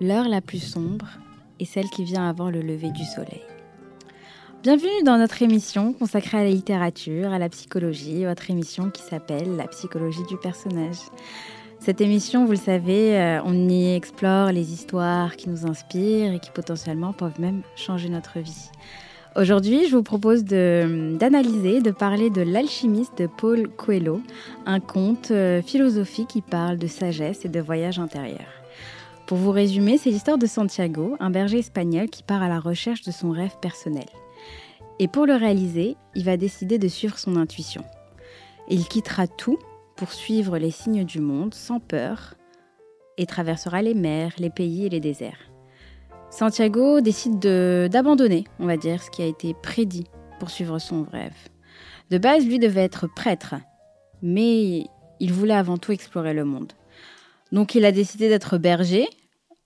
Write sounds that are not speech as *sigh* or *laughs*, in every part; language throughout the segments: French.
l'heure la plus sombre est celle qui vient avant le lever du soleil. Bienvenue dans notre émission consacrée à la littérature, à la psychologie, votre émission qui s'appelle La psychologie du personnage. Cette émission, vous le savez, euh, on y explore les histoires qui nous inspirent et qui potentiellement peuvent même changer notre vie. Aujourd'hui, je vous propose d'analyser, de, parler de L'alchimiste de Paul Coelho, un conte euh, philosophique qui parle de sagesse et de voyage intérieur. Pour vous résumer, c'est l'histoire de Santiago, un berger espagnol qui part à la recherche de son rêve personnel. Et pour le réaliser, il va décider de suivre son intuition. Il quittera tout pour suivre les signes du monde sans peur et traversera les mers, les pays et les déserts. Santiago décide d'abandonner, on va dire, ce qui a été prédit pour suivre son rêve. De base, lui devait être prêtre, mais il voulait avant tout explorer le monde. Donc il a décidé d'être berger,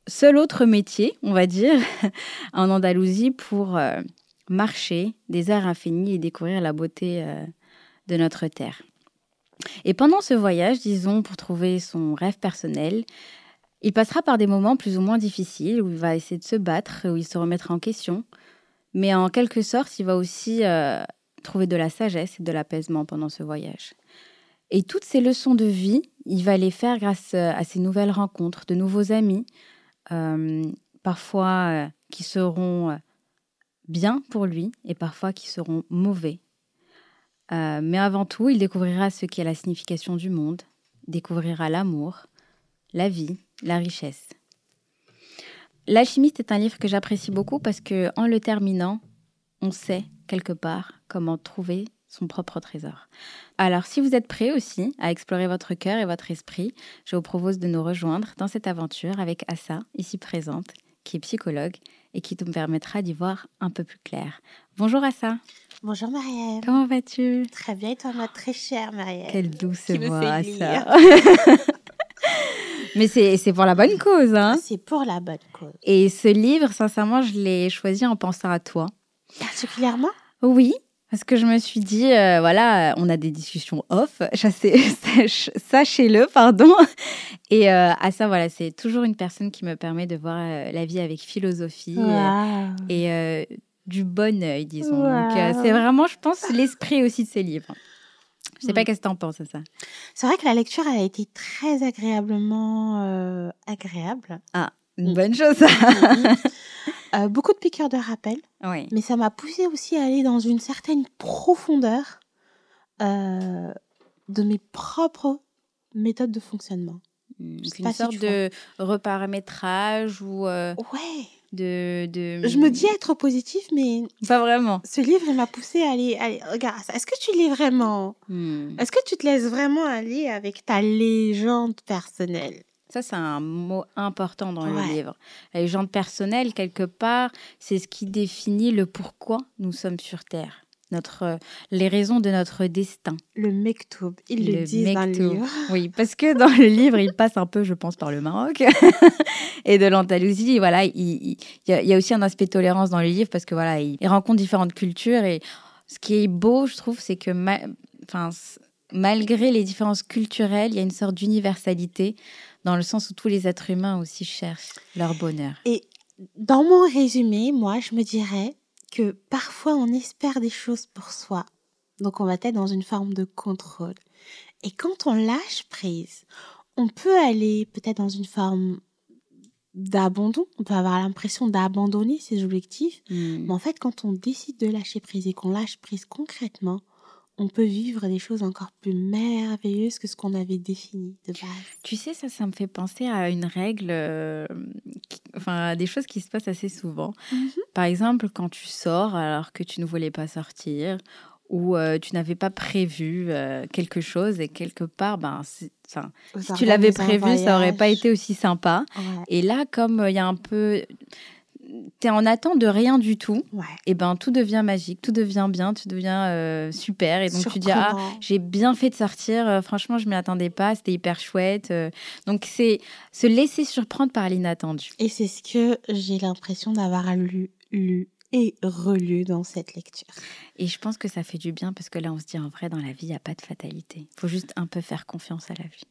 seul autre métier, on va dire, *laughs* en Andalousie pour euh, marcher des airs infinis et découvrir la beauté euh, de notre terre. Et pendant ce voyage, disons, pour trouver son rêve personnel, il passera par des moments plus ou moins difficiles où il va essayer de se battre, où il se remettra en question. Mais en quelque sorte, il va aussi euh, trouver de la sagesse et de l'apaisement pendant ce voyage. Et toutes ces leçons de vie, il va les faire grâce à ces nouvelles rencontres, de nouveaux amis, parfois qui seront bien pour lui et parfois qui seront mauvais. Euh, mais avant tout, il découvrira ce qu'est la signification du monde, découvrira l'amour, la vie, la richesse. L'alchimiste est un livre que j'apprécie beaucoup parce que en le terminant, on sait quelque part comment trouver son propre trésor. Alors, si vous êtes prêts aussi à explorer votre cœur et votre esprit, je vous propose de nous rejoindre dans cette aventure avec Assa, ici présente, qui est psychologue et qui te permettra d'y voir un peu plus clair. Bonjour Assa. Bonjour Marielle. Comment vas-tu? Très bien, et toi, ma très chère Marielle. Quelle douce voix, Assa. *laughs* Mais c'est pour la bonne cause. Hein c'est pour la bonne cause. Et ce livre, sincèrement, je l'ai choisi en pensant à toi. Particulièrement? Oui, parce que je me suis dit, euh, voilà, on a des discussions off, *laughs* sachez-le, pardon. Et euh, à ça, voilà, c'est toujours une personne qui me permet de voir euh, la vie avec philosophie et du bon œil, disons. Donc, c'est vraiment, je pense, l'esprit aussi de ces livres. Je sais pas mm. qu'est-ce que tu en penses à ça. C'est vrai que la lecture a été très agréablement agréable. Ah, une mm. bonne chose. *laughs* Euh, beaucoup de piqûres de rappel. Mais ça m'a poussé aussi à aller dans une certaine profondeur euh, de mes propres méthodes de fonctionnement. Hmm, une sorte de reparamétrage ou euh, ouais. de, de, Je me dis être positif, mais pas vraiment. Ce livre, il m'a poussé à aller, aller regarde Est-ce que tu l'es vraiment? Hmm. Est-ce que tu te laisses vraiment aller avec ta légende personnelle? Ça, c'est un mot important dans le livre. La légende personnelle, quelque part, c'est ce qui définit le pourquoi nous sommes sur Terre. Notre, les raisons de notre destin. Le mektoub, il le, dit dans le livre. *laughs* Oui, parce que dans le livre, il passe un peu, je pense, par le Maroc *laughs* et de l'Andalousie. Voilà, il, y a, aussi un aspect tolérance dans le livre parce que voilà, il, rencontre différentes cultures et ce qui est beau, je trouve, c'est que malgré les différences culturelles, il y a une sorte d'universalité dans le sens où tous les êtres humains aussi cherchent leur bonheur. Et dans mon résumé, moi, je me dirais que parfois on espère des choses pour soi. Donc on va être dans une forme de contrôle. Et quand on lâche prise, on peut aller peut-être dans une forme d'abandon. On peut avoir l'impression d'abandonner ses objectifs. Hmm. Mais en fait, quand on décide de lâcher prise et qu'on lâche prise concrètement, on peut vivre des choses encore plus merveilleuses que ce qu'on avait défini de base. Tu sais, ça, ça me fait penser à une règle, euh, enfin, à des choses qui se passent assez souvent. Mhm. Par exemple, quand tu sors alors que tu ne voulais pas sortir, ou euh, tu n'avais pas prévu euh, quelque chose et quelque part, ben, si tu l'avais prévu, ça aurait pas été aussi sympa. Et là, comme il y a un peu tu es en attente de rien du tout, et ben tout devient magique, tout devient bien, tout devient euh, super. Et donc tu dis ah j'ai bien fait de sortir, euh, franchement je m'y attendais pas, c'était hyper chouette. Euh. donc c'est se laisser surprendre par l'inattendu. Et c'est ce que j'ai l'impression d'avoir lu, lu et relu dans cette lecture. Et je pense que ça fait du bien parce que là on se dit en vrai dans la vie il n'y a pas de fatalité. Il faut juste un peu faire confiance à la vie.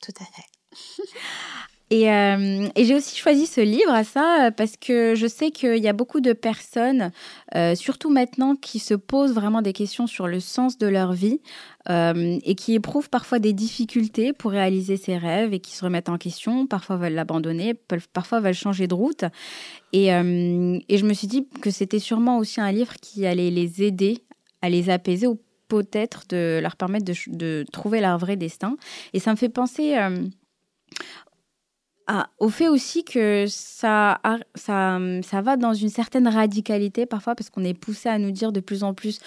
Tout à fait. *laughs* Et, euh, et j'ai aussi choisi ce livre à ça parce que je sais qu'il y a beaucoup de personnes, euh, surtout maintenant, qui se posent vraiment des questions sur le sens de leur vie euh, et qui éprouvent parfois des difficultés pour réaliser ses rêves et qui se remettent en question, parfois veulent l'abandonner, parfois veulent changer de route. Et, je me suis dit que c'était sûrement aussi un livre qui allait les aider à les apaiser ou peut-être de leur permettre de, trouver leur vrai destin. Et ça me fait penser ah, au fait aussi que ça, ça, ça va dans une certaine radicalité parfois parce qu'on est poussé à nous dire de plus en plus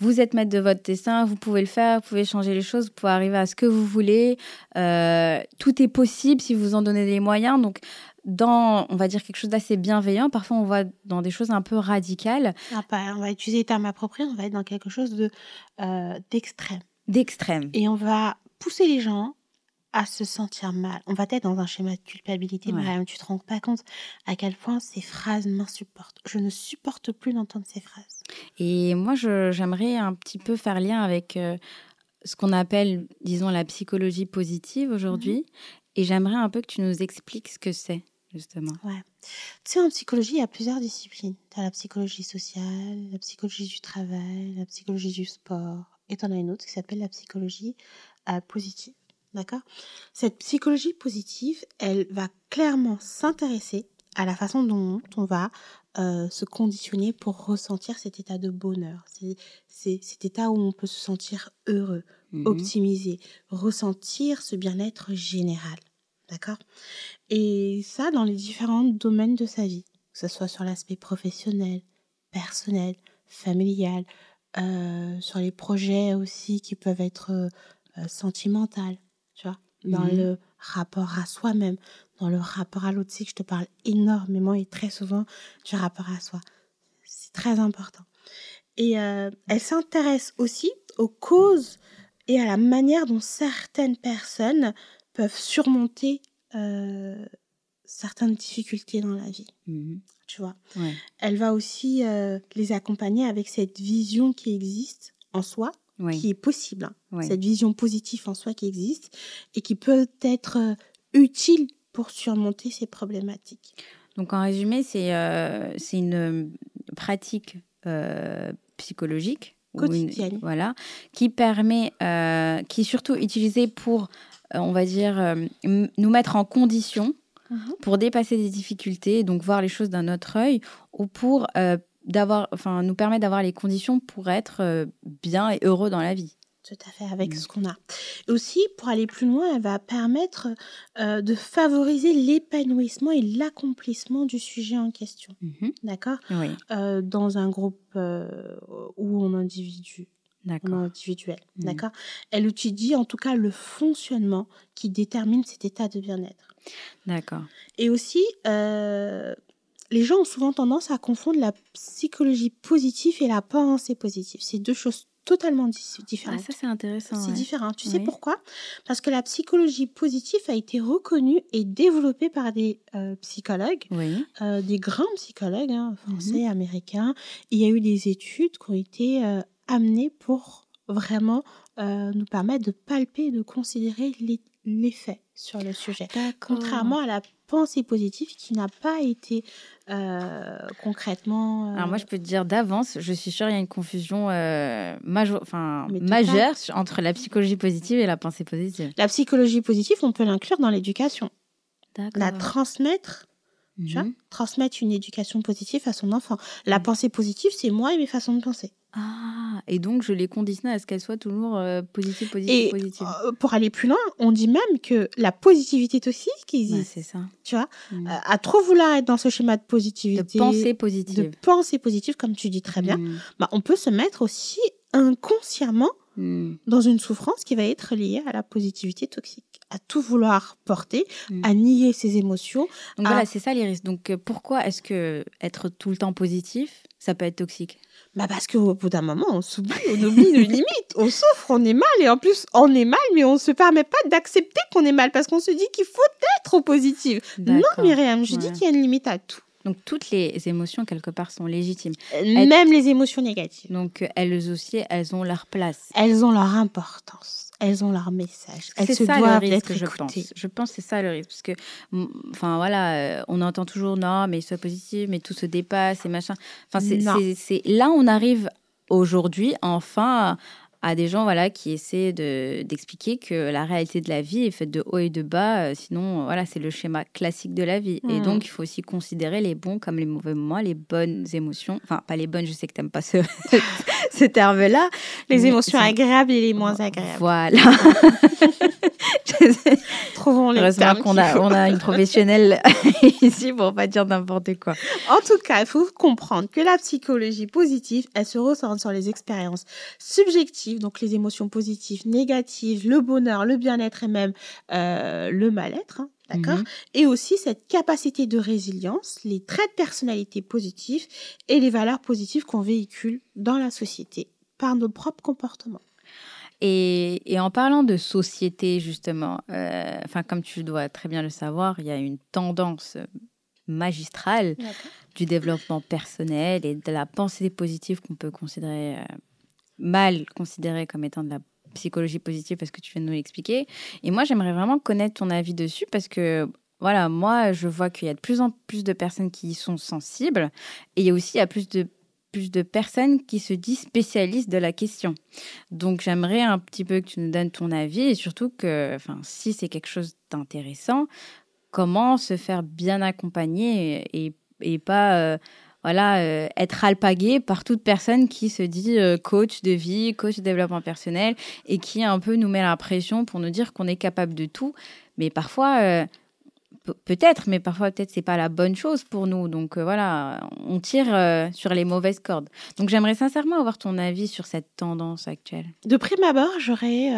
vous êtes maître de votre dessin, vous pouvez le faire, vous pouvez changer les choses, vous pouvez arriver à ce que vous voulez. Euh, tout est possible si vous en donnez les moyens. Donc, dans, on va dire, quelque chose d'assez bienveillant, parfois on va dans des choses un peu radicales. Ah, on va utiliser les termes appropriés, on va être dans quelque chose de euh, d'extrême. D'extrême. Et on va pousser les gens à se sentir mal. On va être dans un schéma de culpabilité, ouais. tu te rends pas compte à quel point ces phrases m'insupportent. Je ne supporte plus d'entendre ces phrases. Et moi, j'aimerais un petit peu faire lien avec euh, ce qu'on appelle, disons, la psychologie positive aujourd'hui. Mhm. Et j'aimerais un peu que tu nous expliques ce que c'est, justement. Ouais. Tu sais, en psychologie, il y a plusieurs disciplines. Tu as la psychologie sociale, la psychologie du travail, la psychologie du sport. Et tu en as une autre qui s'appelle la psychologie euh, positive. D'accord? Cette psychologie positive, elle va clairement s'intéresser à la façon dont on va euh, se conditionner pour ressentir cet état de bonheur. C'est cet état où on peut se sentir heureux, mmh optimisé, ressentir ce bien-être général. D'accord? Et ça dans les différents domaines de sa vie, que ce soit sur l'aspect professionnel, personnel, familial, euh, sur les projets aussi qui peuvent être euh, sentimentaux, dans mmh le rapport à soi-même, dans le rapport à l'autre. Je te parle énormément et très souvent du rapport à soi. C'est très important. Et euh, elle s'intéresse aussi aux causes et à la manière dont certaines personnes peuvent surmonter euh, certaines difficultés dans la vie. Mmh tu vois? Elle va aussi euh, les accompagner avec cette vision qui existe en soi qui est possible, hein. cette vision positive en soi qui existe et qui peut être euh, utile pour surmonter ces problématiques. Donc en résumé, c'est euh, une euh, pratique psychologique quotidienne, voilà, qui permet, qui est surtout utilisée pour, on va dire, nous mettre en condition mhm. pour dépasser des difficultés, donc voir les choses d'un autre œil, ou pour d'avoir, enfin, nous permet d'avoir les conditions pour être euh, bien et heureux dans la vie. Tout à fait, avec mm. ce qu'on a. Et aussi, pour aller plus loin, elle va permettre euh, de favoriser l'épanouissement et l'accomplissement du sujet en question. Mm-hmm. D'accord? Oui. Euh, dans un groupe ou en individu. En individuel. Mm. D'accord? Elle étudie en tout cas le fonctionnement qui détermine cet état de bien-être. D'accord. Et aussi, les gens ont souvent tendance à confondre la psychologie positive et la pensée positive. C'est deux choses totalement différentes. Ah, ça, c'est intéressant. C'est différent. Tu sais pourquoi? Parce que la psychologie positive a été reconnue et développée par des euh, psychologues, euh, des grands psychologues hein, français, mhm. américains. il y a eu des études qui ont été euh, amenées pour vraiment nous permettre de palper, de considérer l'effet sur le sujet. Contrairement à la pensée positive qui n'a pas été euh, concrètement. Euh, Alors moi, je peux te dire d'avance, je suis sûre il y a une confusion euh, enfin, majeure entre la psychologie positive et la pensée positive. La psychologie positive, on peut l'inclure dans l'éducation. La transmettre tu vois, mhm. transmettre une éducation positive à son enfant. La pensée positive, c'est moi et mes façons de penser. Ah, et donc je les conditionne à ce qu'elles soient toujours euh, positives, positives, positives. Euh, pour aller plus loin, on dit même que la positivité aussi qui existe. c'est ça. Tu vois, mm. euh, à trop vouloir être dans ce schéma de positivité, de pensée positive, de pensée positive, comme tu dis très bien, mm. bah, on peut se mettre aussi inconsciemment mm. dans une souffrance qui va être liée à la positivité toxique à tout vouloir porter, à nier ses émotions. Donc voilà, c'est ça les risques. Donc pourquoi est-ce que être tout le temps positif, ça peut être toxique bah parce qu'au bout d'un moment, on s'oublie, on oublie nos limites, on souffre, on est mal, et en plus, on est mal, mais on ne se permet pas d'accepter qu'on est mal, parce qu'on se dit qu'il faut être au positif. Non, Myriam, je dis qu'il y a une limite à tout. Donc toutes les émotions, quelque part, sont légitimes. Euh, même les émotions négatives. Donc elles aussi, elles ont leur place. Elles ont leur importance. Elles ont leur message. Elles se ça doivent le risque, d'être je écoutées. pense. Je pense que c'est ça le risque. Parce que, enfin voilà, euh, on entend toujours non, mais sois positif, mais tout se dépasse et machin. Enfin, c'est- là, on arrive aujourd'hui, enfin, à des gens voilà qui essaient de d'expliquer que la réalité de la vie est faite de haut et de bas. euh, sinon, euh, voilà, c'est le schéma classique de la vie. Et Mm. donc, il faut aussi considérer les bons comme les mauvais moments, les bonnes émotions. Enfin, pas les bonnes. Je sais que t'aimes pas ce, *laughs* ce terme-là. Les émotions agréables et les moins agréables. Voilà. *laughs* Trouvons les Heureusement qu'on a, on a une professionnelle *laughs* ici pour pas dire n'importe quoi. En tout cas, il faut comprendre que la psychologie positive, elle se ressent sur les expériences subjectives, donc les émotions positives, négatives, le bonheur, le bien-être et même euh, le mal-être. hein, D'accord? Mhm. Et aussi cette capacité de résilience, les traits de personnalité positifs et les valeurs positives qu'on véhicule dans la société par nos propres comportements. Et, et en parlant de société, justement, euh, enfin, comme tu dois très bien le savoir, il y a une tendance magistrale du développement personnel et de la pensée positive qu'on peut considérer euh, mal considérée comme étant de la psychologie positive parce que tu viens de nous l'expliquer. Et moi, j'aimerais vraiment connaître ton avis dessus parce que voilà, moi, je vois qu'il y a de plus en plus de personnes qui y sont sensibles et il y a aussi il y a plus de plus de personnes qui se disent spécialistes de la question. Donc j'aimerais un petit peu que tu nous donnes ton avis et surtout que, enfin, si c'est quelque chose d'intéressant, comment se faire bien accompagner et, et pas, euh, voilà, euh, être alpagué par toute personne qui se dit euh, coach de vie, coach de développement personnel et qui un peu nous met la pression pour nous dire qu'on est capable de tout. Mais parfois, euh, pe- peut-être, mais parfois peut-être c'est pas la bonne chose pour nous. Donc voilà, on tire sur les mauvaises cordes. Donc j'aimerais sincèrement avoir ton avis sur cette tendance actuelle. De prime abord, j'aurais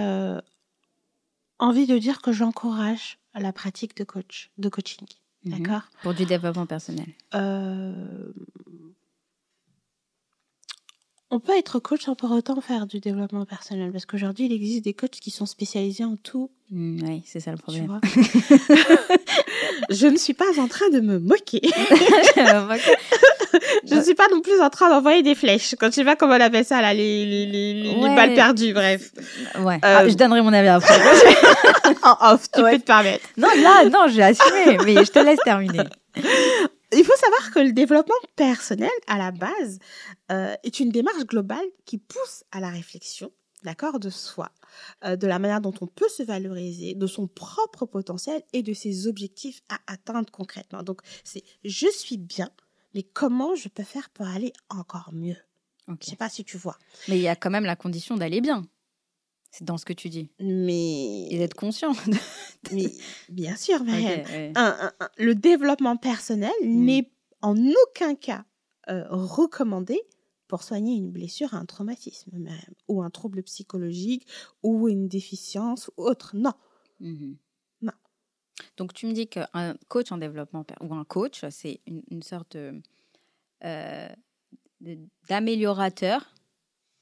envie de dire que j'encourage la pratique de coach, de coaching. D'accord Pour du développement personnel. Euh, On peut être coach sans pour autant faire du développement personnel parce qu'aujourd'hui, il existe des coachs qui sont spécialisés en tout. Mm, oui, c'est ça le Tu problème. vois *laughs* Je ne suis pas en train de me moquer. *laughs* Je ne suis pas non plus en train d'envoyer des flèches. Quand tu sais pas comment on appelle ça, là, les, les, les, les Ouais. balles perdues, bref. ouais. Euh, Ah, je donnerai mon avis après. *laughs* en off, tu Ouais. peux te permettre. non, là, non, j'ai assumé, mais je te laisse terminer. Il faut savoir que le développement personnel, à la base, euh, est une démarche globale qui pousse à la réflexion, d'accord, de soi, euh, de la manière dont on peut se valoriser, de son propre potentiel et de ses objectifs à atteindre concrètement. Donc, c'est je suis bien, mais comment je peux faire pour aller encore mieux? Je sais pas si tu vois, Mais il y a quand même la condition d'aller bien. C'est dans ce que tu dis. Et mais, d'être conscient. *laughs* mais bien sûr, Marianne. Ok, ouais. un- un- un- le développement personnel Mm. n'est en aucun cas euh, recommandé pour soigner une blessure, un traumatisme même, ou un trouble psychologique, ou une déficience, ou autre. Non. Mhm. Non. Donc tu me dis qu'un coach en développement ou un coach, c'est une, une sorte de, euh, de- d'améliorateur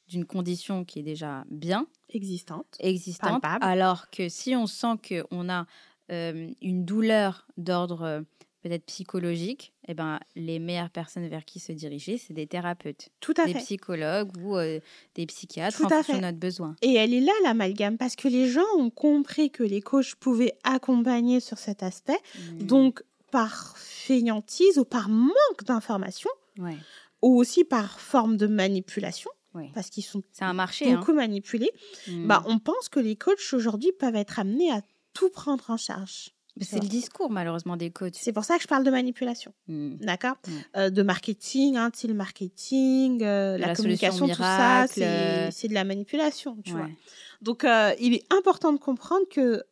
d'une condition qui est déjà bien Existante. existante. Palpable. Alors que si on sent qu'on a euh, une douleur d'ordre euh, peut-être psychologique, eh ben, les meilleures personnes vers qui se diriger, c'est des thérapeutes, Tout à des fait. psychologues ou euh, des psychiatres Tout en à fonction fait. de notre besoin. Et elle est là, l'amalgame, parce que les gens ont compris que les coachs pouvaient accompagner sur cet aspect. Mm. Donc, par fainéantise ou par manque d'information, Ouais. ou aussi par forme de manipulation, Parce qu'ils sont C'est un marché. hein. beaucoup manipulés, Mm. bah, on pense que les coachs aujourd'hui peuvent être amenés à tout prendre en charge. c'est le discours malheureusement des coachs. C'est pour ça que je parle de manipulation, Mm. d'accord? Mm. Euh, De marketing, hein, le marketing, euh, la, la communication, tout ça, c'est euh, c'est de la manipulation, tu vois. Donc, euh, il est important de comprendre que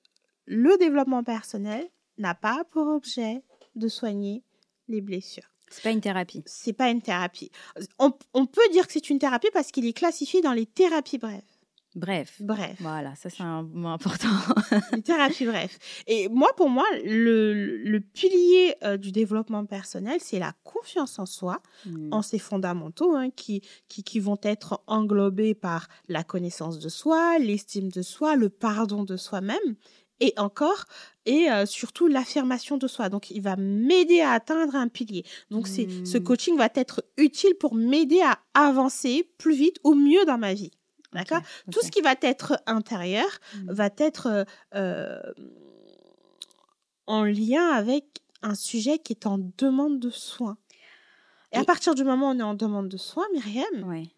le développement personnel n'a pas pour objet de soigner les blessures. C'est pas une thérapie. C'est pas une thérapie. On, on peut dire que c'est une thérapie parce qu'il est classifié dans les thérapies brèves. Bref. Bref. Voilà, ça c'est un mot important. *laughs* Une thérapie, bref. Et moi, pour moi, le, le pilier euh, du développement personnel, c'est la confiance en soi, Mm. en ses fondamentaux, hein, qui, qui, qui vont être englobés par la connaissance de soi, l'estime de soi, le pardon de soi-même et encore, et euh, surtout l'affirmation de soi. Donc, il va m'aider à atteindre un pilier. Donc, c'est ce Hmm. coaching va être utile pour m'aider à avancer plus vite ou mieux dans ma vie. D'accord? Tout ce qui va être intérieur Mm. va être euh, en lien avec un sujet qui est en demande de soins. Et, à partir du moment où on est en demande de soins, Myriam, Ouais.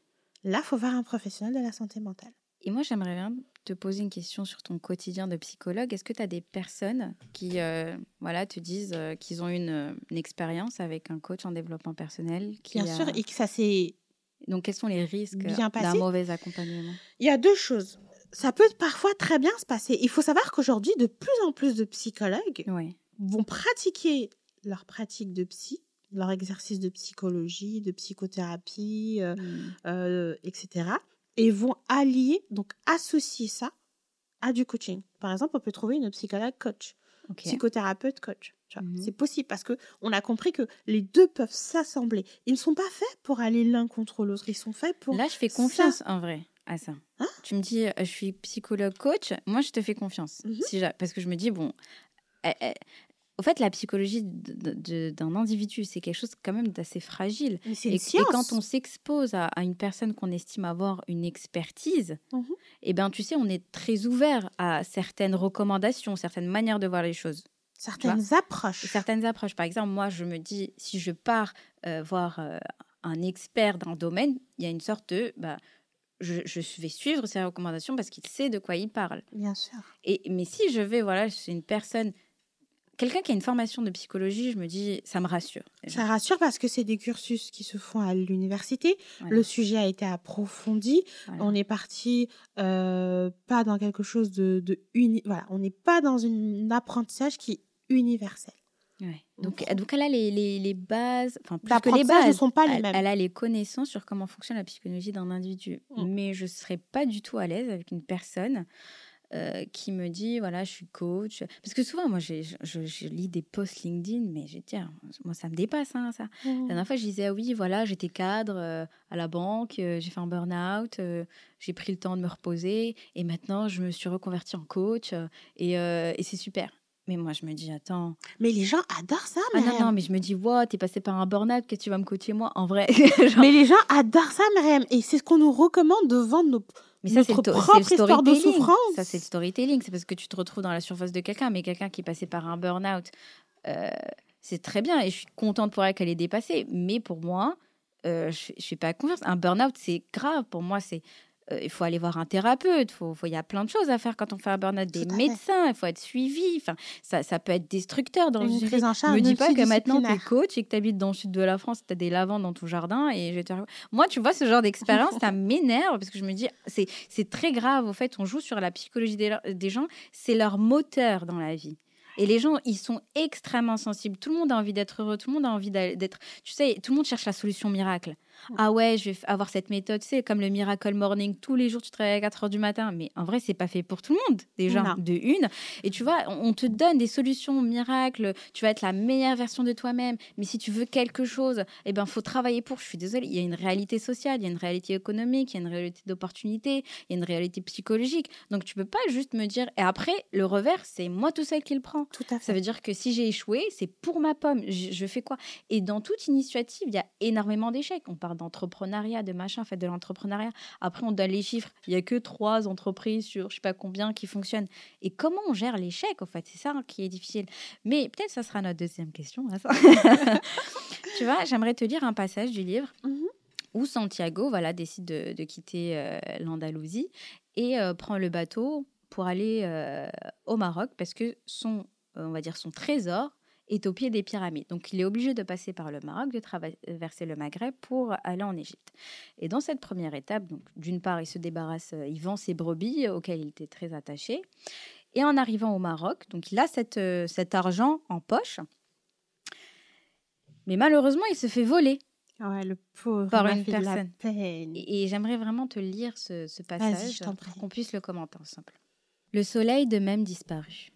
là, faut voir un professionnel de la santé mentale. Et moi, j'aimerais bien te poser une question sur ton quotidien de psychologue. Est-ce que tu as des personnes qui euh, voilà, te disent euh, qu'ils ont une, euh, une expérience avec un coach en développement personnel qui Bien a- sûr, et que ça c'est Donc, quels sont les risques d'un mauvais accompagnement? Il y a deux choses. Ça peut parfois très bien se passer. Il faut savoir qu'aujourd'hui, de plus en plus de psychologues Oui. vont pratiquer leur pratique de psy, leur exercice de psychologie, de psychothérapie, euh, Mm. euh, etc. Et vont allier, donc associer ça à du coaching. Par exemple, on peut trouver une psychologue coach, psychothérapeute coach. Mhm. C'est possible parce que on a compris que les deux peuvent s'assembler. Ils ne sont pas faits pour aller l'un contre l'autre. Ils sont faits pour Là, je fais ça. confiance en vrai à ça. Hein? Tu me dis, euh, je suis psychologue coach, moi, je te fais confiance. Mhm. Si parce que je me dis, bon, eh, eh, au fait, la psychologie d'un individu, c'est quelque chose quand même d'assez fragile. Et, et quand on s'expose à, à une personne qu'on estime avoir une expertise, Mhm. eh ben, tu sais, on est très ouvert à certaines recommandations, certaines manières de voir les choses, certaines approches. certaines approches. Par exemple, moi, je me dis, si je pars euh, voir euh, un expert d'un domaine, il y a une sorte de, bah, je, je vais suivre ses recommandations parce qu'il sait de quoi il parle. Bien sûr. Et mais si je vais, voilà, c'est une personne, quelqu'un qui a une formation de psychologie, je me dis, ça me rassure. Ça rassure parce que c'est des cursus qui se font à l'université. Voilà. Le sujet a été approfondi. Voilà. On est parti euh, pas dans quelque chose de, de uni... Voilà, on n'est pas dans une- un apprentissage qui est universel. Ouais. Donc, donc elle a les, les, les bases, enfin plus que les L'apprentissage ne bases, sont pas les mêmes. elle a les connaissances sur comment fonctionne la psychologie d'un individu. Mm. Mais je ne serais pas du tout à l'aise avec une personne euh, qui me dit, voilà, je suis coach. Parce que souvent, moi, je, je- je lis des posts LinkedIn, mais je dis, ah, moi, ça me dépasse, hein, ça. La Mhm. dernière fois, je disais, ah oui, voilà, j'étais cadre euh, à la banque, euh, j'ai fait un burn-out, j'ai pris le temps de me reposer, et maintenant, je me suis reconvertie en coach, et, et c'est super. Mais moi, je me dis, attends. Mais les gens adorent ça, Ah non, non, mais je me dis, wow, t'es passé par un burn-out, que tu vas me coacher moi En vrai? *laughs* genre- Mais les gens adorent ça, Myriam. Et c'est ce qu'on nous recommande de vendre nos... Mais ça, notre propre histoire de storytelling. souffrance. Ça, c'est le storytelling. C'est parce que tu te retrouves dans la surface de quelqu'un, mais quelqu'un qui est passé par un burn-out, euh, c'est très bien. Et je suis contente pour elle qu'elle ait dépassé. Mais pour moi, euh, je ne fais pas confiance. Un burn-out, c'est grave. Pour moi, c'est. Euh, il faut aller voir un thérapeute, il faut, faut- il y a plein de choses à faire quand on fait un burn-out, des médecins, il faut être suivi, enfin, ça, ça peut être destructeur dans Une vie. prise en charge me dis pas que maintenant tu es coach et que tu habites dans le sud de la France, tu as des lavandes dans ton jardin. et je te... Moi, tu vois, ce genre d'expérience, *laughs* ça m'énerve parce que je me dis, c'est très grave. Au fait, on joue sur la psychologie des, des gens, c'est leur moteur dans la vie. Et les gens, ils sont extrêmement sensibles. Tout le monde a envie d'être heureux, tout le monde a envie d'être. Tu sais, tout le monde cherche la solution miracle. Ah ouais, je vais avoir cette méthode, tu sais, comme le Miracle Morning. Tous les jours, tu travailles à 4 heures du matin. Mais en vrai, c'est pas fait pour tout le monde, déjà, Non. de une. Et tu vois, on te donne des solutions miracles. Tu vas être la meilleure version de toi-même. Mais si tu veux quelque chose, eh ben, faut travailler pour. Je suis désolée, il y a une réalité sociale, il y a une réalité économique, il y a une réalité d'opportunité, il y a une réalité psychologique. Donc, tu peux pas juste me dire. Et après, le revers, c'est moi tout seul qui le prends. Tout à Ça fait. veut dire que si j'ai échoué, c'est pour ma pomme. Je, je fais quoi? Et dans toute initiative, il y a énormément d'échecs. On parle d'entrepreneuriat, de machin, en fait, de l'entrepreneuriat. Après, on donne les chiffres. Il y a que trois entreprises sur je sais pas combien qui fonctionnent. Et comment on gère l'échec, en fait? C'est ça qui est difficile. Mais peut-être ça sera notre deuxième question. hein, ça. *laughs* tu vois, j'aimerais te lire un passage du livre Mhm. où Santiago voilà, décide de, de quitter euh, l'Andalousie et euh, prend le bateau pour aller euh, au Maroc parce que son, on va dire son trésor est au pied des pyramides. Donc il est obligé de passer par le Maroc, de traverser le Maghreb pour aller en Égypte. Et dans cette première étape, donc d'une part, il se débarrasse, euh, il vend ses brebis euh, auxquelles il était très attaché. Et en arrivant au Maroc, donc il a cette, euh, cet argent en poche. Mais malheureusement, il se fait voler. Ouais, le pauvre. Par une personne. Et, et j'aimerais vraiment te lire ce, ce passage pour qu'on puisse le commenter ensemble. Le soleil de même disparut.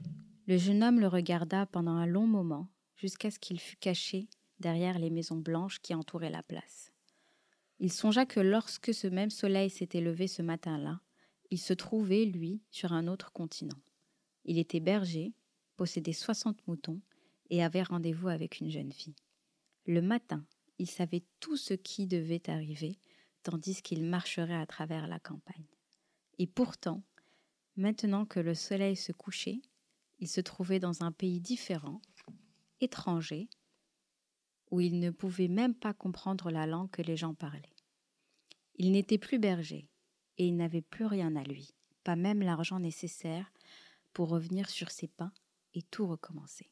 Le jeune homme le regarda pendant un long moment, jusqu'à ce qu'il fût caché derrière les maisons blanches qui entouraient la place. Il songea que lorsque ce même soleil s'était levé ce matin-là, il se trouvait, lui, sur un autre continent. Il était berger, possédait 60 moutons et avait rendez-vous avec une jeune fille. Le matin, il savait tout ce qui devait arriver, tandis qu'il marcherait à travers la campagne. Et pourtant, maintenant que le soleil se couchait, il se trouvait dans un pays différent, étranger, où il ne pouvait même pas comprendre la langue que les gens parlaient. Il n'était plus berger, et il n'avait plus rien à lui, pas même l'argent nécessaire pour revenir sur ses pas et tout recommencer.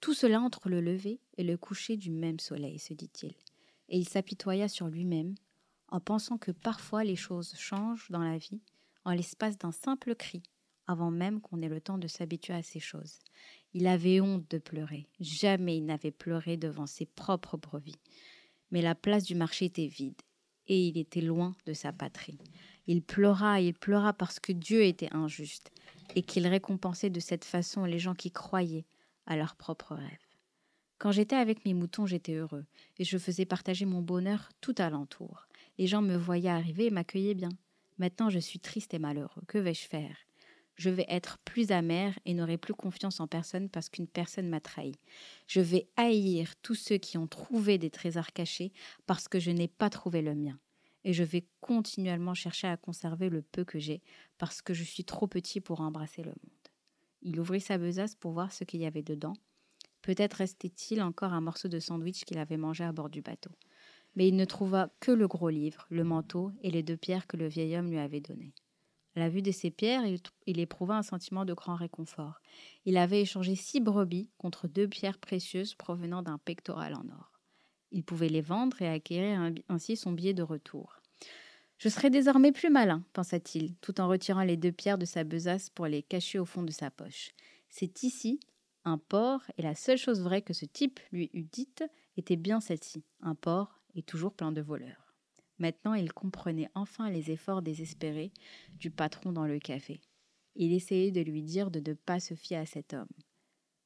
Tout cela entre le lever et le coucher du même soleil, se dit-il, et il s'apitoya sur lui-même en pensant que parfois les choses changent dans la vie en l'espace d'un simple cri, avant même qu'on ait le temps de s'habituer à ces choses. Il avait honte de pleurer. Jamais il n'avait pleuré devant ses propres brebis. Mais la place du marché était vide, et il était loin de sa patrie. Il pleura, il pleura parce que Dieu était injuste, et qu'il récompensait de cette façon les gens qui croyaient à leurs propres rêves. Quand j'étais avec mes moutons, j'étais heureux, et je faisais partager mon bonheur tout alentour. Les gens me voyaient arriver et m'accueillaient bien. Maintenant je suis triste et malheureux. Que vais-je faire? Je vais être plus amer et n'aurai plus confiance en personne parce qu'une personne m'a trahi. Je vais haïr tous ceux qui ont trouvé des trésors cachés parce que je n'ai pas trouvé le mien. Et je vais continuellement chercher à conserver le peu que j'ai parce que je suis trop petit pour embrasser le monde. Il ouvrit sa besace pour voir ce qu'il y avait dedans. Peut-être restait-il encore un morceau de sandwich qu'il avait mangé à bord du bateau mais il ne trouva que le gros livre, le manteau et les deux pierres que le vieil homme lui avait données. À la vue de ces pierres, il, éprouva un sentiment de grand réconfort. Il avait échangé six brebis contre deux pierres précieuses provenant d'un pectoral en or. Il pouvait les vendre et acquérir ainsi son billet de retour. Je serai désormais plus malin, pensa-t-il, tout en retirant les deux pierres de sa besace pour les cacher au fond de sa poche. C'est ici un port, et la seule chose vraie que ce type lui eût dite était bien celle-ci, un port et toujours plein de voleurs. Maintenant, il comprenait enfin les efforts désespérés du patron dans le café. Il essayait de lui dire de ne pas se fier à cet homme.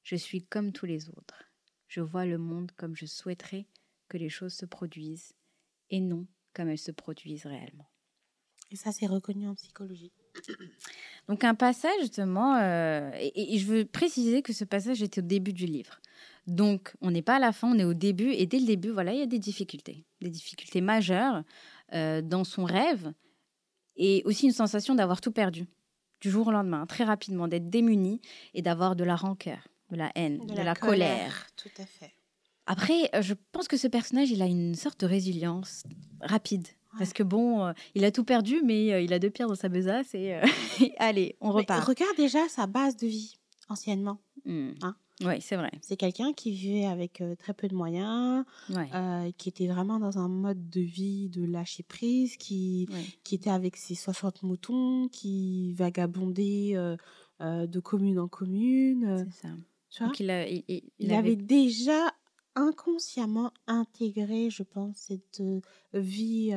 Je suis comme tous les autres. Je vois le monde comme je souhaiterais que les choses se produisent, et non comme elles se produisent réellement. Et ça, c'est reconnu en psychologie. Donc un passage justement, euh, et, je veux préciser que ce passage était au début du livre. Donc, on n'est pas à la fin, on est au début. Et dès le début, voilà, il y a des difficultés, des difficultés majeures euh, dans son rêve et aussi une sensation d'avoir tout perdu du jour au lendemain, très rapidement, d'être démuni et d'avoir de la rancœur, de la haine, de, la, colère. Tout à fait. Après, euh, je pense que ce personnage, il a une sorte de résilience rapide. Parce que bon, euh, il a tout perdu, mais il a deux pierres dans sa besace et *laughs* allez, on repart. regarde déjà sa base de vie anciennement. Hmm. Hein? Oui, c'est vrai. C'est quelqu'un qui vivait avec très peu de moyens, qui était vraiment dans un mode de vie de lâcher prise, qui, qui était avec ses 60 moutons, qui vagabondait de commune en commune. C'est ça. Tu vois? il, il, avait... déjà inconsciemment intégré, je pense, cette vie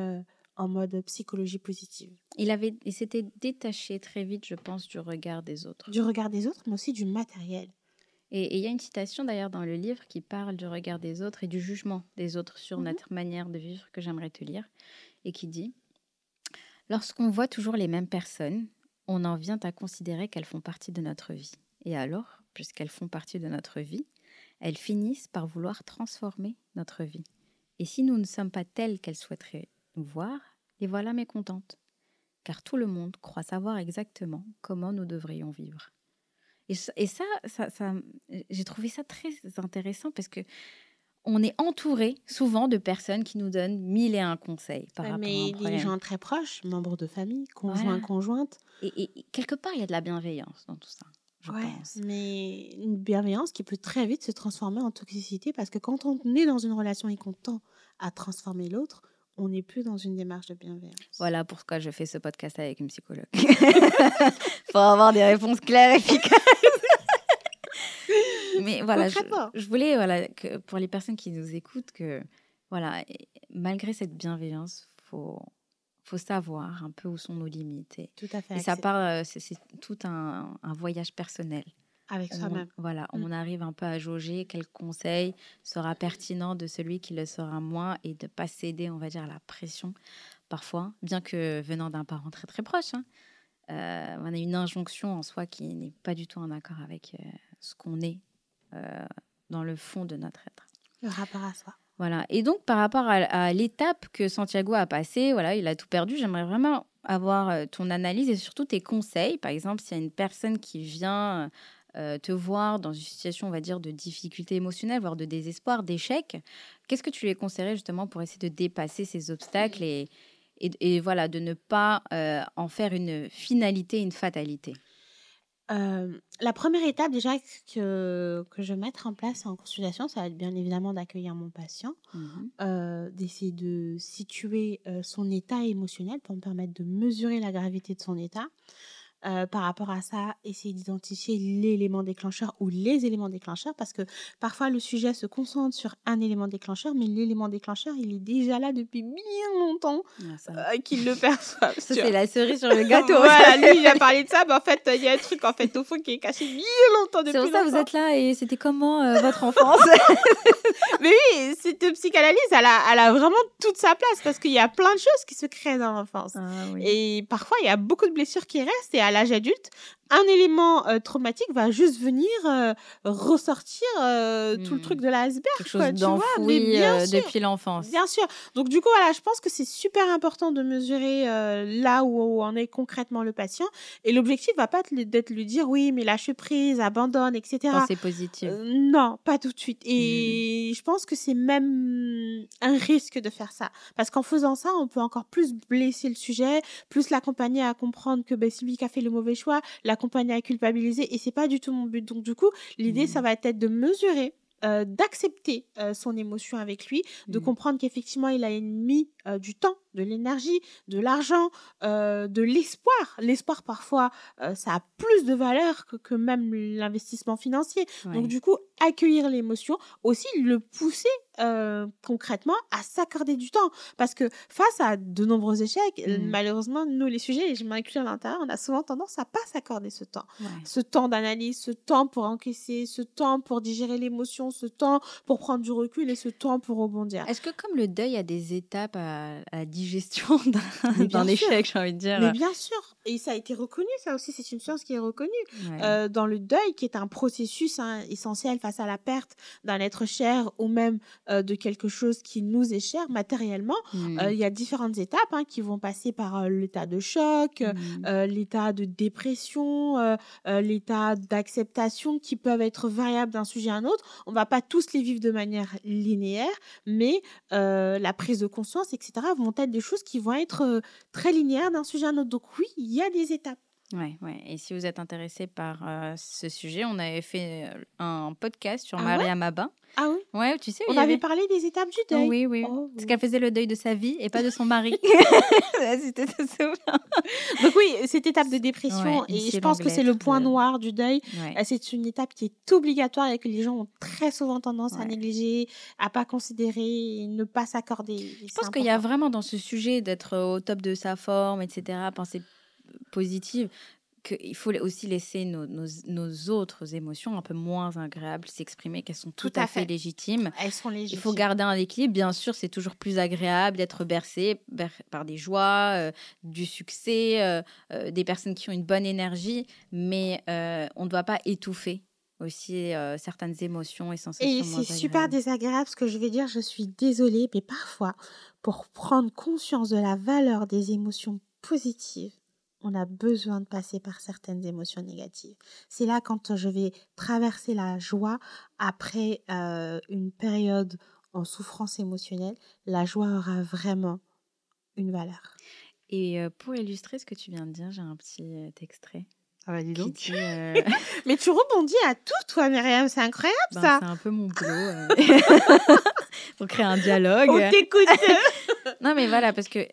en mode psychologie positive. Il avait, il s'était détaché très vite, je pense, du regard des autres. Du regard des autres, mais aussi du matériel. Et il y a une citation d'ailleurs dans le livre qui parle du regard des autres et du jugement des autres sur mhm. notre manière de vivre que j'aimerais te lire et qui dit Lorsqu'on voit toujours les mêmes personnes, on en vient à considérer qu'elles font partie de notre vie. Et alors, puisqu'elles font partie de notre vie, elles finissent par vouloir transformer notre vie. Et si nous ne sommes pas telles qu'elles souhaiteraient nous voir, les voilà mécontentes. Car tout le monde croit savoir exactement comment nous devrions vivre. Et, ça, ça, j'ai trouvé ça très intéressant parce que on est entouré souvent de personnes qui nous donnent mille et un conseils par rapport mais à des gens très proches, membres de famille, conjoints, conjointes. Et, quelque part, il y a de la bienveillance dans tout ça. Je pense. mais une bienveillance qui peut très vite se transformer en toxicité parce que quand on est dans une relation et qu'on tend à transformer l'autre, on n'est plus dans une démarche de bienveillance. Voilà pourquoi je fais ce podcast avec une psychologue. *laughs* Pour avoir des réponses claires et efficaces. Mais voilà, je, voulais voilà, que pour les personnes qui nous écoutent, que voilà, malgré cette bienveillance, faut faut savoir un peu où sont nos limites. Et, tout à fait. Et ça part, euh, c'est tout un, un voyage personnel. Avec soi-même. Voilà, mm. on arrive un peu à jauger quel conseil sera pertinent de celui qui le sera moins et de ne pas céder, on va dire, à la pression parfois, bien que venant d'un parent très très proche. Hein. euh, on a une injonction en soi qui n'est pas du tout en accord avec euh, ce qu'on est euh, dans le fond de notre être. Le rapport à soi. Voilà. Et donc, par rapport à, à l'étape que Santiago a passée, voilà, il a tout perdu. J'aimerais vraiment avoir ton analyse et surtout tes conseils. Par exemple, s'il y a une personne qui vient euh, te voir dans une situation, on va dire, de difficulté émotionnelle, voire de désespoir, d'échec, qu'est-ce que tu lui conseillerais justement pour essayer de dépasser ces obstacles et, et, et voilà, de ne pas euh, en faire une finalité, une fatalité? Euh, la première étape déjà que, que je vais mettre en place en consultation, ça va être bien évidemment d'accueillir mon patient, euh, d'essayer de situer euh, son état émotionnel pour me permettre de mesurer la gravité de son état. Euh, par rapport à ça, essayer d'identifier l'élément déclencheur ou les éléments déclencheurs, parce que parfois le sujet se concentre sur un élément déclencheur, mais l'élément déclencheur, il est déjà là depuis bien longtemps Ah, euh, qu'il le *laughs* perçoit. ça, c'est la cerise sur le gâteau. *laughs* voilà, lui, il a *laughs* parlé de ça, mais en fait, il y a un truc en fait au fond qui est caché bien longtemps depuis C'est pour ça que vous êtes là et c'était comment euh, votre enfance? Mais oui, cette psychanalyse, elle a, elle a vraiment toute sa place parce qu'il y a plein de choses qui se créent dans l'enfance. Ah oui. Et parfois, il y a beaucoup de blessures qui restent et à l'âge adulte, un élément euh, traumatique va juste venir euh, ressortir euh, tout le Hmm. truc de l'iceberg. Quelque quoi, chose d'enfoui euh, depuis l'enfance. Bien sûr. Donc du coup, voilà, je pense que c'est super important de mesurer euh, là où, où en est concrètement le patient. Et l'objectif va pas d'être lui dire oui, mais lâche prise, abandonne, etc. Pensée positive. Euh, non, pas tout de suite. Et je pense que c'est même un risque de faire ça. Parce qu'en faisant ça, on peut encore plus blesser le sujet, plus l'accompagner à comprendre que ben, c'est lui qui a fait le mauvais choix, l'accompagner à culpabiliser. Et c'est pas du tout mon but. Donc, du coup, l'idée, ça va être de mesurer. euh, d'accepter euh, son émotion avec lui, de Mhm. comprendre qu'effectivement il a mis euh, du temps, de l'énergie, de l'argent, euh, de l'espoir. L'espoir parfois euh, ça a plus de valeur que, que même l'investissement financier. Ouais. Donc du coup, accueillir l'émotion, aussi le pousser euh, concrètement à s'accorder du temps. Parce que face à de nombreux échecs, Mhm. malheureusement, nous les sujets, et je m'inclus à l'intérieur, on a souvent tendance à pas s'accorder ce temps. Ouais. Ce temps d'analyse, ce temps pour encaisser, ce temps pour digérer l'émotion, ce temps pour prendre du recul et ce temps pour rebondir. Est-ce que comme le deuil a des étapes à, à la digestion *laughs* d'un échec, j'ai envie de dire Mais bien sûr, et ça a été reconnu, ça aussi c'est une science qui est reconnue. Ouais. euh, dans le deuil, qui est un processus hein, essentiel face à la perte d'un être cher ou même euh, de quelque chose qui nous est cher matériellement. Mhm. Euh, Il y a différentes étapes hein, qui vont passer par l'état de choc, euh, l'état de dépression, l'état d'acceptation qui peuvent être variables d'un sujet à un autre. On va pas tous les vivre de manière linéaire, mais la prise de conscience, etc., vont être des choses qui vont être très linéaires d'un sujet à un autre. Donc oui, il y a des étapes. Ouais, ouais. Et si vous êtes intéressé par euh, ce sujet, on avait fait euh, un podcast sur Ah Maria Maba. Ah oui? Ouais, tu sais, On avait avait... parlé des étapes du deuil. oui, oui. Oh, Parce qu'elle faisait le deuil de sa vie et pas de son mari. *laughs* souviens. *laughs* Donc oui, cette étape de dépression, Ouais, et je pense que c'est le point de- noir du deuil. Ouais. Euh, C'est une étape qui est obligatoire et que les gens ont très souvent tendance à Ouais. négliger, à pas considérer, ne pas s'accorder. Je pense qu'il y a vraiment dans ce sujet d'être au top de sa forme, etc., penser positive, qu'il faut aussi laisser nos, nos, nos autres émotions un peu moins agréables s'exprimer, qu'elles sont tout, Tout à fait, fait. légitimes. Elles sont légitimes. Il faut garder un équilibre. Bien sûr, c'est toujours plus agréable d'être bercé ber- par des joies, euh, du succès, euh, euh, des personnes qui ont une bonne énergie, mais on ne doit pas étouffer aussi certaines émotions et sensations. Et c'est super désagréable ce que je vais dire, je suis désolée, mais parfois, pour prendre conscience de la valeur des émotions positives, on a besoin de passer par certaines émotions négatives. C'est là quand je vais traverser la joie après euh, une période en souffrance émotionnelle, la joie aura vraiment une valeur. Et euh, pour illustrer ce que tu viens de dire, j'ai un petit euh, extrait. Ah bah dis dit, euh, *laughs* Mais tu rebondis à tout, toi, Myriam, c'est incroyable ben, ça. c'est un peu mon boulot. euh, *laughs* pour créer un dialogue. On t'écoute. *laughs* Non, mais voilà, parce que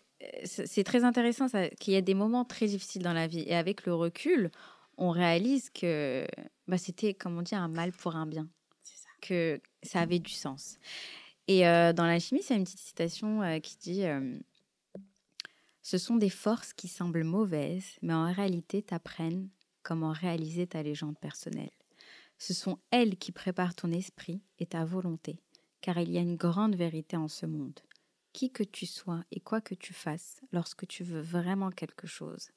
c'est très intéressant qu'il y a des moments très difficiles dans la vie. Et avec le recul, on réalise que bah, c'était, comme on dit, un mal pour un bien. Ça. Que ça avait du sens. Et euh, dans la chimie, c'est une petite citation euh, qui dit euh, Ce sont des forces qui semblent mauvaises, mais en réalité t'apprennent comment réaliser ta légende personnelle. Ce sont elles qui préparent ton esprit et ta volonté, car il y a une grande vérité en ce monde. Qui que tu sois et quoi que tu fasses, lorsque tu veux vraiment quelque chose,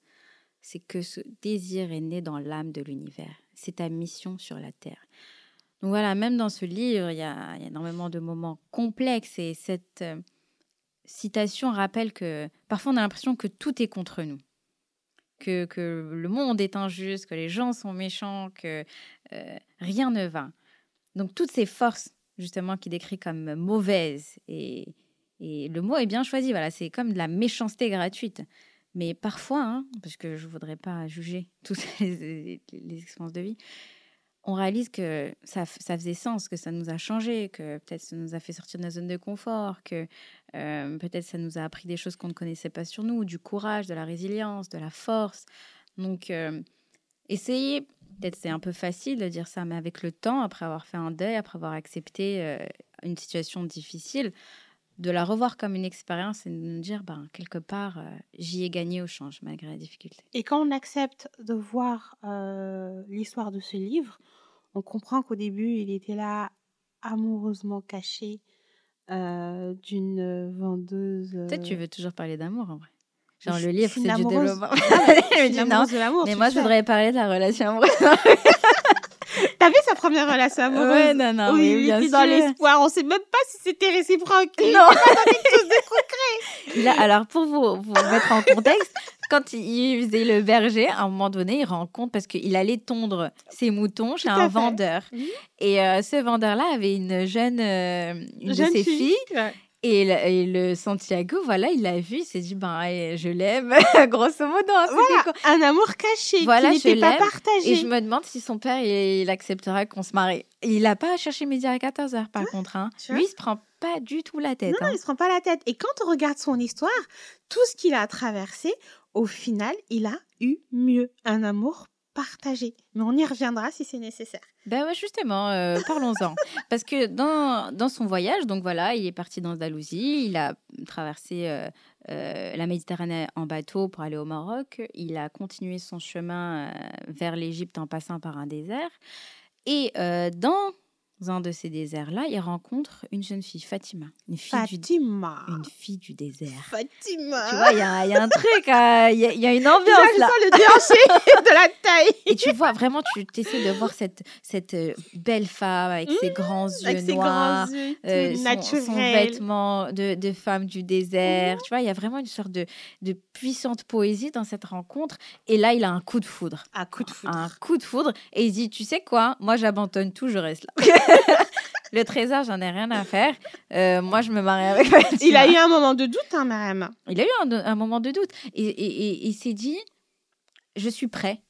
c'est que ce désir est né dans l'âme de l'univers. C'est ta mission sur la Terre. Donc voilà, même dans ce livre, il y a, énormément de moments complexes et cette euh, citation rappelle que parfois on a l'impression que tout est contre nous, que, que, le monde est injuste, que les gens sont méchants, que euh, rien ne va. Donc toutes ces forces justement qui décrit comme mauvaises et, et le mot est bien choisi, voilà, c'est comme de la méchanceté gratuite. Mais parfois, hein, parce que je ne voudrais pas juger *laughs* toutes les, expériences de vie, on réalise que ça, ça, faisait sens, que ça nous a changé, que peut-être ça nous a fait sortir de notre zone de confort, que euh, peut-être ça nous a appris des choses qu'on ne connaissait pas sur nous, du courage, de la résilience, de la force. Donc, euh, essayez, peut-être c'est un peu facile de dire ça, mais avec le temps, après avoir fait un deuil, après avoir accepté euh, une situation difficile, de la revoir comme une expérience et de nous dire, ben, quelque part, euh, j'y ai gagné au change malgré la difficulté. Et quand on accepte de voir euh, l'histoire de ce livre, on comprend qu'au début, il était là amoureusement caché euh, d'une vendeuse. Peut-être tu veux toujours parler d'amour en vrai. Genre le livre, c'est du développement. je dis non, mais *laughs* moi je voudrais parler de la relation amoureuse. *laughs* T'as vu sa première relation amoureuse Ouais, non, non. Oui, oui, il était dans l'espoir. On sait même pas si c'était réciproque. Il non. Pas quelque chose de concret. *laughs* Là, alors, pour vous, vous mettre en contexte, quand il faisait le berger, à un moment donné, il rencontre parce qu'il allait tondre ses moutons chez un vendeur. Et euh, ce vendeur-là avait une jeune, euh, une jeune de ses fille. filles. Ouais. Et le, et le, Santiago, voilà, il l'a vu, il s'est dit, ben, je l'aime, *laughs* grosso modo. Hein, voilà, un amour caché voilà, qui n'était pas partagé. Et je me demande si son père, il, il acceptera qu'on se marie. Il n'a pas cherché midi à 14h, par ouais, contre. Hein. Lui, il se prend pas du tout la tête. Non, hein. il se prend pas la tête. Et quand on regarde son histoire, tout ce qu'il a traversé, au final, il a eu mieux. Un amour partagé. Mais on y reviendra si c'est nécessaire. Ben ouais, justement, euh, parlons-en. *laughs* Parce que dans, dans son voyage, donc voilà, il est parti d'Andalousie, il a traversé euh, euh, la Méditerranée en bateau pour aller au Maroc, il a continué son chemin vers l'Égypte en passant par un désert. Et euh, dans un de ces déserts-là, il rencontre une jeune fille, Fatima. Une fille Fatima. Du, une fille du désert. Fatima. Tu vois, il y, y, a un truc, il euh, y, y, a une ambiance Déjà, là. Le déhanché *laughs* de la taille. Et tu vois, vraiment, tu essaies de voir cette, cette belle femme avec mmh, ses grands yeux avec noirs, ses grands yeux, euh, son, son, vêtement de, de femme du désert. Mmh. Tu vois, il y a vraiment une sorte de, de puissante poésie dans cette rencontre. Et là, il a un coup de foudre. Un coup de foudre. Un coup de foudre. Et il dit, tu sais quoi, moi j'abandonne tout, je reste là. *laughs* *laughs* le trésor, j'en ai rien à faire. Euh, moi, je me marie avec Fatima. Il a eu un moment de doute, hein, Mariam. Il a eu un, un, moment de doute. Et, et, et il s'est dit, je suis prêt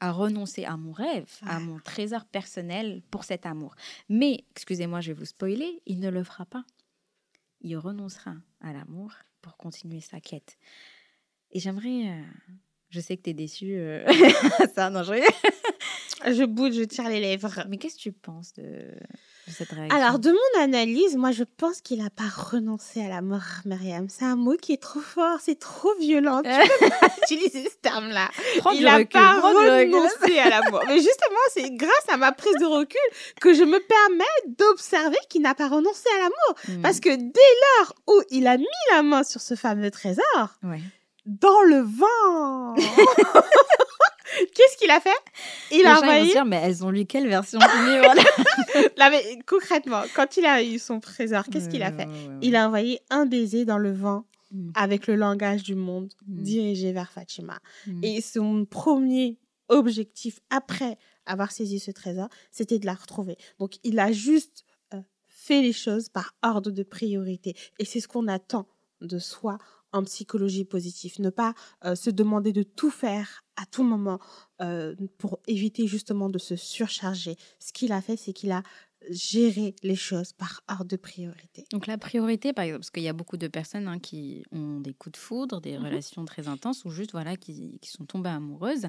à renoncer à mon rêve, à mon trésor personnel pour cet amour. Mais, excusez-moi, je vais vous spoiler, il ne le fera pas. Il renoncera à l'amour pour continuer sa quête. Et j'aimerais... Euh, je sais que tu es déçue. Euh... *laughs* ça, non, je... je boude, je tire les lèvres. Mais qu'est-ce que tu penses de, de cette réaction? Alors, de mon analyse, moi, je pense qu'il n'a pas renoncé à la mort, Myriam. C'est un mot qui est trop fort, c'est trop violent. Tu *laughs* peux pas utiliser ce terme-là. Il n'a pas renoncé à la mort. Mais justement, c'est grâce à ma prise de recul que je me permets d'observer qu'il n'a pas renoncé à l'amour. Hmm. Parce que dès l'heure où il a mis la main sur ce fameux trésor, ouais. dans le vent *laughs* Qu'est-ce qu'il a fait? Il Les a envoyé. Dire, mais elles ont lu quelle version *laughs* mais concrètement, quand il a eu son trésor, qu'est-ce qu'il a fait? Il a envoyé un baiser dans le vent mm. avec le langage du monde mm. dirigé vers Fatima. Mm. Et son premier objectif après avoir saisi ce trésor, c'était de la retrouver. Donc, il a juste euh, fait les choses par ordre de priorité. Et c'est ce qu'on attend de soi en psychologie positive, ne pas euh, se demander de tout faire à tout moment euh, pour éviter justement de se surcharger. Ce qu'il a fait, c'est qu'il a géré les choses par ordre de priorité. Donc la priorité, par exemple, parce qu'il y a beaucoup de personnes hein, qui ont des coups de foudre, des mmh relations très intenses, ou juste voilà qui, qui sont tombées amoureuses.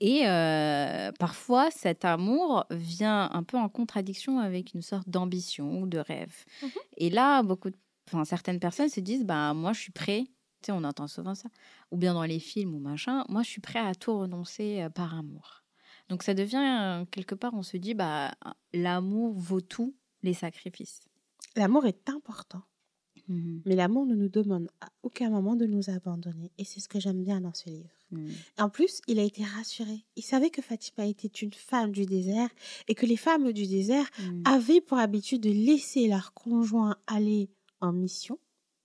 Et euh, parfois, cet amour vient un peu en contradiction avec une sorte d'ambition ou de rêve. Mmh Et là, beaucoup de certaines personnes se disent bah moi je suis prêt tu sais on entend souvent ça ou bien dans les films ou machin moi je suis prêt à tout renoncer euh, par amour donc ça devient euh, quelque part on se dit bah l'amour vaut tout les sacrifices l'amour est important Mhm. Mais l'amour ne nous demande à aucun moment de nous abandonner. Et c'est ce que j'aime bien dans ce livre. Mhm. En plus, il a été rassuré. Il savait que Fatima était une femme du désert et que les femmes du désert Mhm. avaient pour habitude de laisser leur conjoint aller en mission,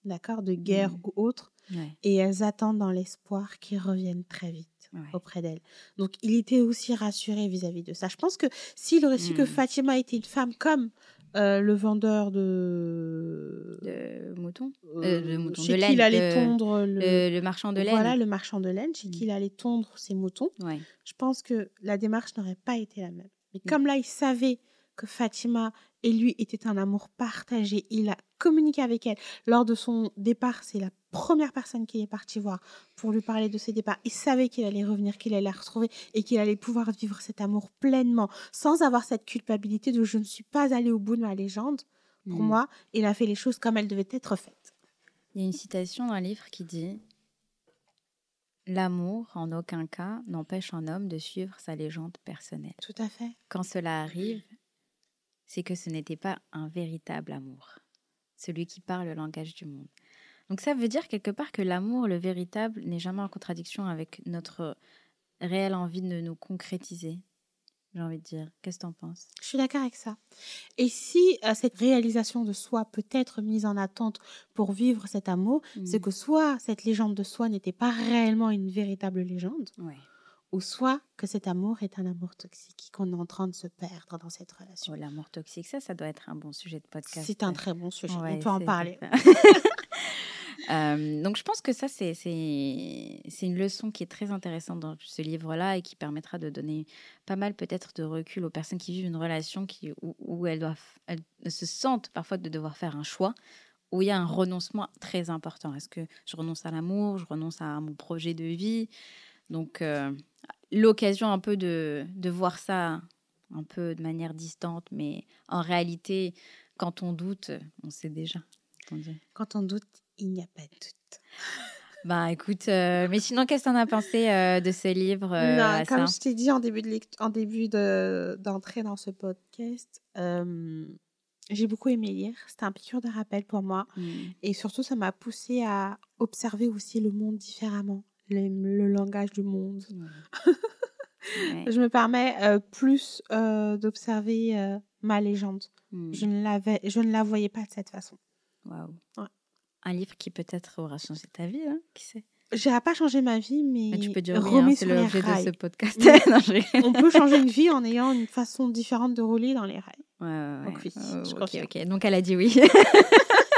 d'accord, de guerre ou autre, Ouais, et elles attendent dans l'espoir qu'ils reviennent très vite ouais. auprès d'elles. Donc, il était aussi rassuré vis-à-vis de ça. Je pense que s'il aurait su que Mhm. Fatima était une femme comme euh, le vendeur de... De mouton euh, de mouton, chez de qui il allait tondre le... le, le marchand de laine. Voilà, le marchand de laine, chez Mhm. qui il allait tondre ses moutons. Ouais. Je pense que la démarche n'aurait pas été la même. Mais Mm. comme là, il savait que Fatima et lui étaient un amour partagé, il a communiqué avec elle. Lors de son départ, c'est la première personne qu'il est parti voir pour lui parler de ses départs. Il savait qu'il allait revenir, qu'il allait la retrouver et qu'il allait pouvoir vivre cet amour pleinement, sans avoir cette culpabilité de je ne suis pas allé au bout de ma légende. Pour Mhm. moi, il a fait les choses comme elles devaient être faites. Il y a une citation dans un livre qui dit L'amour, en aucun cas, n'empêche un homme de suivre sa légende personnelle. Tout à fait. Quand cela arrive, c'est que ce n'était pas un véritable amour, celui qui parle le langage du monde. Donc ça veut dire quelque part que l'amour, le véritable, n'est jamais en contradiction avec notre réelle envie de nous concrétiser. J'ai envie de dire. Qu'est-ce que t'en penses? Je suis d'accord avec ça. Et si euh, cette réalisation de soi peut être mise en attente pour vivre cet amour, c'est Mm. que soit cette légende de soi n'était pas réellement une véritable légende, Ouais. Ou soit que cet amour est un amour toxique, qu'on est en train de se perdre dans cette relation. Oh, l'amour toxique, ça, ça doit être un bon sujet de podcast. C'est un très bon sujet, On peut en parler. *laughs* Euh, donc je pense que ça, c'est une leçon qui est très intéressante dans ce livre-là et qui permettra de donner pas mal peut-être de recul aux personnes qui vivent une relation qui, où, où elles, doivent, elles se sentent parfois de devoir faire un choix, où il y a un renoncement très important. Est-ce que je renonce à l'amour, je renonce à mon projet de vie? Donc euh, l'occasion un peu de, de voir ça un peu de manière distante, mais en réalité, quand on doute, on sait déjà. Quand on doute, il n'y a pas de doute. *laughs* Bah écoute, euh, mais sinon, qu'est-ce que t'en as pensé euh, de ce livre euh, Non, comme je t'ai dit en début de lect- en début de- d'entrer dans ce podcast, j'ai beaucoup aimé lire. C'était un piqûre de rappel pour moi. Mm. Et surtout, ça m'a poussé à observer aussi le monde différemment, le, le langage du monde. *laughs* Ouais. Je me permets euh, plus euh, d'observer euh, ma légende. Mm. Je, ne l'avais, je ne la voyais pas de cette façon. Waouh. Ouais. Un livre qui peut-être aura changé ta vie, hein, qui sait? Je n'irai pas changer ma vie, mais, Mais Tu peux dire oui, hein, c'est l'objet de ce podcast. *laughs* Non. On peut changer une vie en ayant une façon différente de rouler dans les rails. Ouais, ouais, Donc oui, Oh. Donc elle a dit oui. *laughs*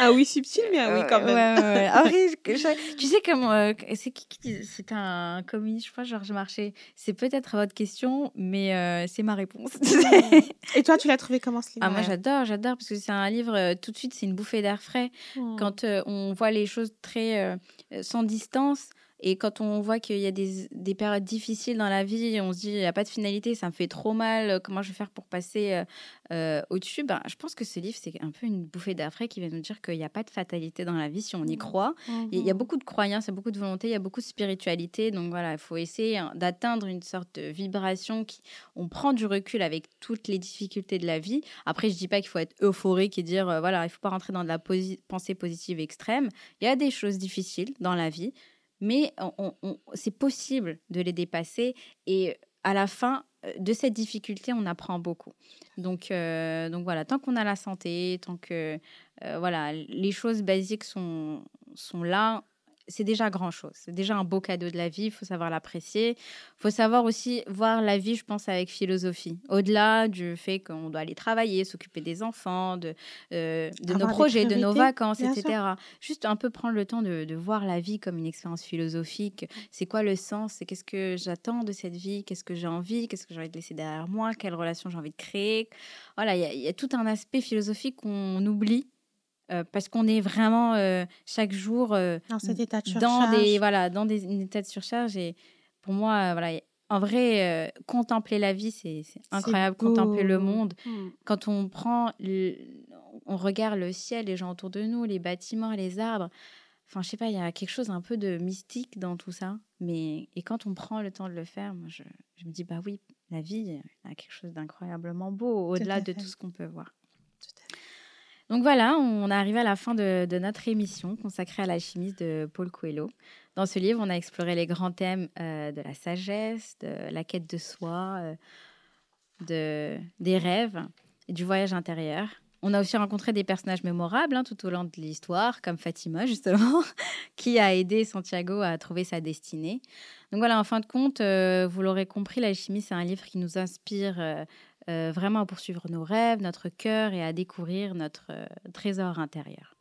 Ah oui, subtil, mais ah oui, quand même. Ouais, ouais, ouais. Après, je- *laughs* je- tu sais comment euh, c'est qui qui c'est un communiste, je crois, Georges Marché. C'est peut-être votre question, mais euh, c'est ma réponse. *laughs* Et toi, tu l'as trouvé comment ce livre? Ah moi j'adore, j'adore parce que c'est un livre euh, tout de suite c'est une bouffée d'air frais. Hmm. quand on voit les choses très sans distance et quand on voit qu'il y a des, des périodes difficiles dans la vie, on se dit il n'y a pas de finalité, ça me fait trop mal, euh, comment je vais faire pour passer euh, euh, au-dessus? Ben, Je pense que ce livre, c'est un peu une bouffée d'air frais qui va nous dire qu'il n'y a pas de fatalité dans la vie si on y Mhm. croit. Il y a- il y a Mhm. beaucoup de croyances, il y a beaucoup de volonté, il y a beaucoup de spiritualité. Donc voilà, il faut essayer hein, d'atteindre une sorte de vibration qui. On prend du recul avec toutes les difficultés de la vie. Après, je dis pas qu'il faut être euphorique et dire euh, voilà, il faut pas rentrer dans de la posi- pensée positive extrême. Il y a des choses difficiles dans la vie, mais c'est possible de les dépasser. Et à la fin euh, de cette difficulté, on apprend beaucoup. Donc, euh, donc voilà, tant qu'on a la santé, tant que euh, voilà, les choses basiques sont, sont là, c'est déjà grand chose. C'est déjà un beau cadeau de la vie. Il faut savoir l'apprécier. Il faut savoir aussi voir la vie, je pense, avec philosophie. Au-delà du fait qu'on doit aller travailler, s'occuper des enfants, de, euh, de nos projets, de nos vacances, etc. Juste un peu prendre le temps de, de voir la vie comme une expérience philosophique. C'est quoi le sens? C'est qu'est-ce que j'attends de cette vie? Qu'est-ce que j'ai envie? Qu'est-ce que j'ai envie de laisser derrière moi? Quelle relation j'ai envie de créer? Voilà, il y a- il y, a tout un aspect philosophique qu'on oublie. Euh, parce qu'on est vraiment euh, chaque jour euh, Dans cet état de dans surcharge. des voilà dans des une état de surcharge et pour moi voilà en vrai contempler la vie c'est incroyable contempler le monde Hmm. quand on prend le- on regarde le ciel les gens autour de nous les bâtiments les arbres enfin je sais pas il y a quelque chose un peu de mystique dans tout ça mais et quand on prend le temps de le faire moi je, je me dis bah oui la vie a quelque chose d'incroyablement beau au-delà de tout ce qu'on peut voir. Donc voilà, on est arrivé à la fin de, notre émission consacrée à l'alchimiste de Paul Coelho. Dans ce livre, on a exploré les grands thèmes euh, de la sagesse, de la quête de soi, euh, de, des rêves et du voyage intérieur. On a aussi rencontré des personnages mémorables hein, tout au long de l'histoire, comme Fatima, justement, *laughs* qui a aidé Santiago à trouver sa destinée. Donc voilà, en fin de compte, euh, vous l'aurez compris, l'alchimie, c'est un livre qui nous inspire euh, vraiment à poursuivre nos rêves, notre cœur et à découvrir notre trésor intérieur.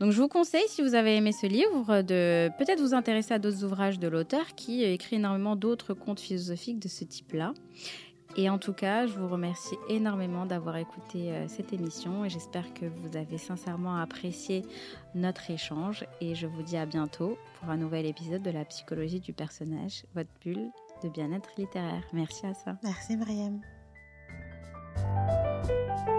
Donc je vous conseille, si vous avez aimé ce livre, de peut-être vous intéresser à d'autres ouvrages de l'auteur qui écrit énormément d'autres contes philosophiques de ce type-là. Et en tout cas, je vous remercie énormément d'avoir écouté euh, cette émission et j'espère que vous avez sincèrement apprécié notre échange et je vous dis à bientôt pour un nouvel épisode de la psychologie du personnage, votre bulle de bien-être littéraire. Merci à ça. Merci Mariam. Música